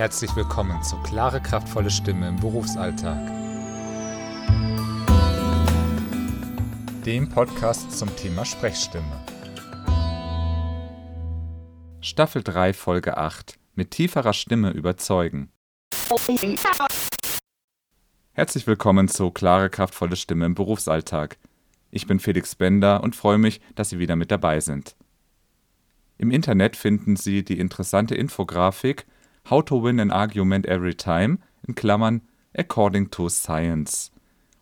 Herzlich willkommen zu Klare, kraftvolle Stimme im Berufsalltag. Dem Podcast zum Thema Sprechstimme. Staffel 3, Folge 8. Mit tieferer Stimme überzeugen. Herzlich willkommen zu Klare, kraftvolle Stimme im Berufsalltag. Ich bin Felix Bender und freue mich, dass Sie wieder mit dabei sind. Im Internet finden Sie die interessante Infografik How to Win an Argument Every Time in Klammern According to Science,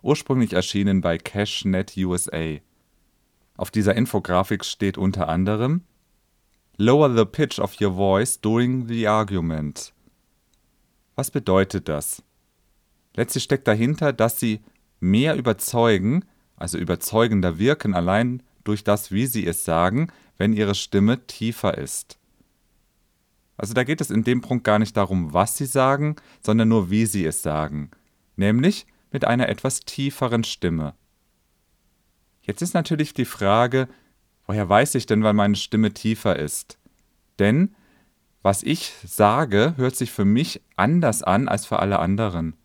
ursprünglich erschienen bei CashNet USA. Auf dieser Infografik steht unter anderem Lower the pitch of your voice during the argument. Was bedeutet das? Letztlich steckt dahinter, dass Sie mehr überzeugen, also überzeugender wirken allein durch das, wie Sie es sagen, wenn Ihre Stimme tiefer ist. Also da geht es in dem Punkt gar nicht darum, was sie sagen, sondern nur, wie sie es sagen, nämlich mit einer etwas tieferen Stimme. Jetzt ist natürlich die Frage, woher weiß ich denn, wann meine Stimme tiefer ist? Denn was ich sage, hört sich für mich anders an als für alle anderen.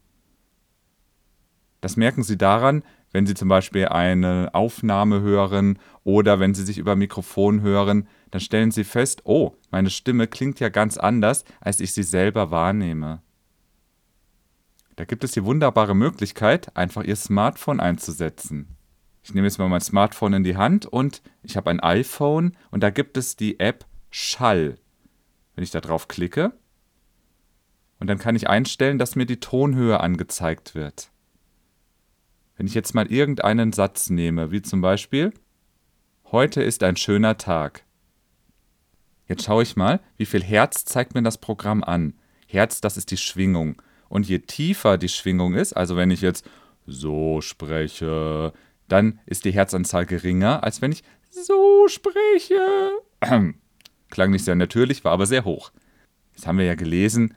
Das merken Sie daran, wenn Sie zum Beispiel eine Aufnahme hören oder wenn Sie sich über Mikrofon hören, dann stellen Sie fest, oh, meine Stimme klingt ja ganz anders, als ich sie selber wahrnehme. Da gibt es die wunderbare Möglichkeit, einfach Ihr Smartphone einzusetzen. Ich nehme jetzt mal mein Smartphone in die Hand und ich habe ein iPhone und da gibt es die App Schall. Wenn ich da drauf klicke, und dann kann ich einstellen, dass mir die Tonhöhe angezeigt wird. Wenn ich jetzt mal irgendeinen Satz nehme, wie zum Beispiel Heute ist ein schöner Tag, Jetzt schaue ich mal, wie viel Herz zeigt mir das Programm an. Herz, das ist die Schwingung. Und je tiefer die Schwingung ist, also wenn ich jetzt so spreche, dann ist die Herzanzahl geringer, als wenn ich so spreche. Klang nicht sehr natürlich, war aber sehr hoch. Jetzt haben wir ja gelesen,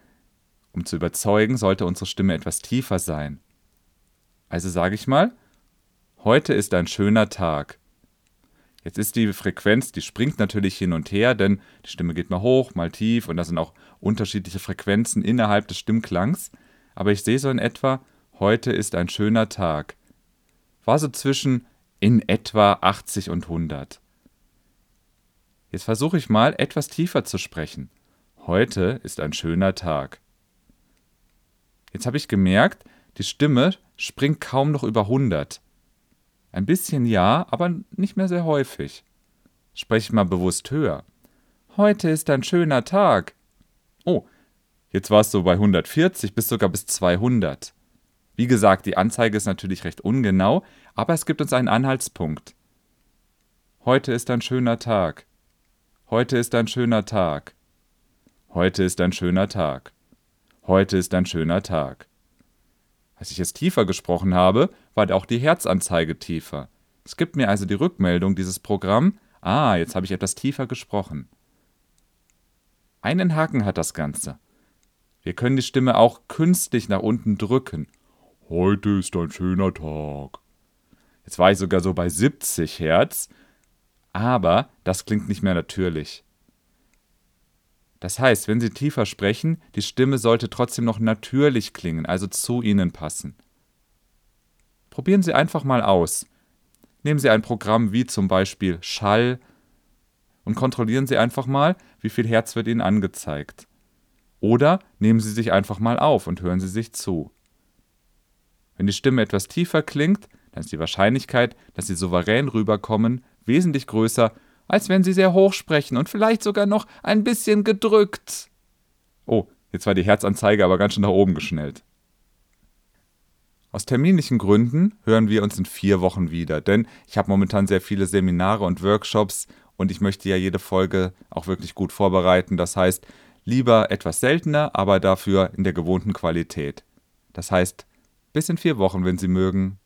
um zu überzeugen, sollte unsere Stimme etwas tiefer sein. Also sage ich mal, heute ist ein schöner Tag. Jetzt ist die Frequenz, die springt natürlich hin und her, denn die Stimme geht mal hoch, mal tief und da sind auch unterschiedliche Frequenzen innerhalb des Stimmklangs. Aber ich sehe so in etwa, heute ist ein schöner Tag. War so zwischen in etwa 80 und 100. Jetzt versuche ich mal etwas tiefer zu sprechen. Heute ist ein schöner Tag. Jetzt habe ich gemerkt, die Stimme springt kaum noch über 100. Ein bisschen ja, aber nicht mehr sehr häufig. Sprech mal bewusst höher. Heute ist ein schöner Tag. Oh, jetzt war es so bei 140 bis sogar bis 200. Wie gesagt, die Anzeige ist natürlich recht ungenau, aber es gibt uns einen Anhaltspunkt. Heute ist ein schöner Tag. Heute ist ein schöner Tag. Heute ist ein schöner Tag. Heute ist ein schöner Tag. Als ich es tiefer gesprochen habe, war auch die Herzanzeige tiefer. Es gibt mir also die Rückmeldung, dieses Programm, ah, jetzt habe ich etwas tiefer gesprochen. Einen Haken hat das Ganze. Wir können die Stimme auch künstlich nach unten drücken. Heute ist ein schöner Tag. Jetzt war ich sogar so bei 70 Hertz, aber das klingt nicht mehr natürlich. Das heißt, wenn Sie tiefer sprechen, die Stimme sollte trotzdem noch natürlich klingen, also zu Ihnen passen. Probieren Sie einfach mal aus. Nehmen Sie ein Programm wie zum Beispiel Schall und kontrollieren Sie einfach mal, wie viel Herz wird Ihnen angezeigt. Oder nehmen Sie sich einfach mal auf und hören Sie sich zu. Wenn die Stimme etwas tiefer klingt, dann ist die Wahrscheinlichkeit, dass Sie souverän rüberkommen, wesentlich größer, als wenn sie sehr hoch sprechen und vielleicht sogar noch ein bisschen gedrückt. Oh, jetzt war die Herzanzeige aber ganz schön nach oben geschnellt. Aus terminlichen Gründen hören wir uns in vier Wochen wieder, denn ich habe momentan sehr viele Seminare und Workshops und ich möchte ja jede Folge auch wirklich gut vorbereiten. Das heißt, lieber etwas seltener, aber dafür in der gewohnten Qualität. Das heißt, bis in vier Wochen, wenn Sie mögen.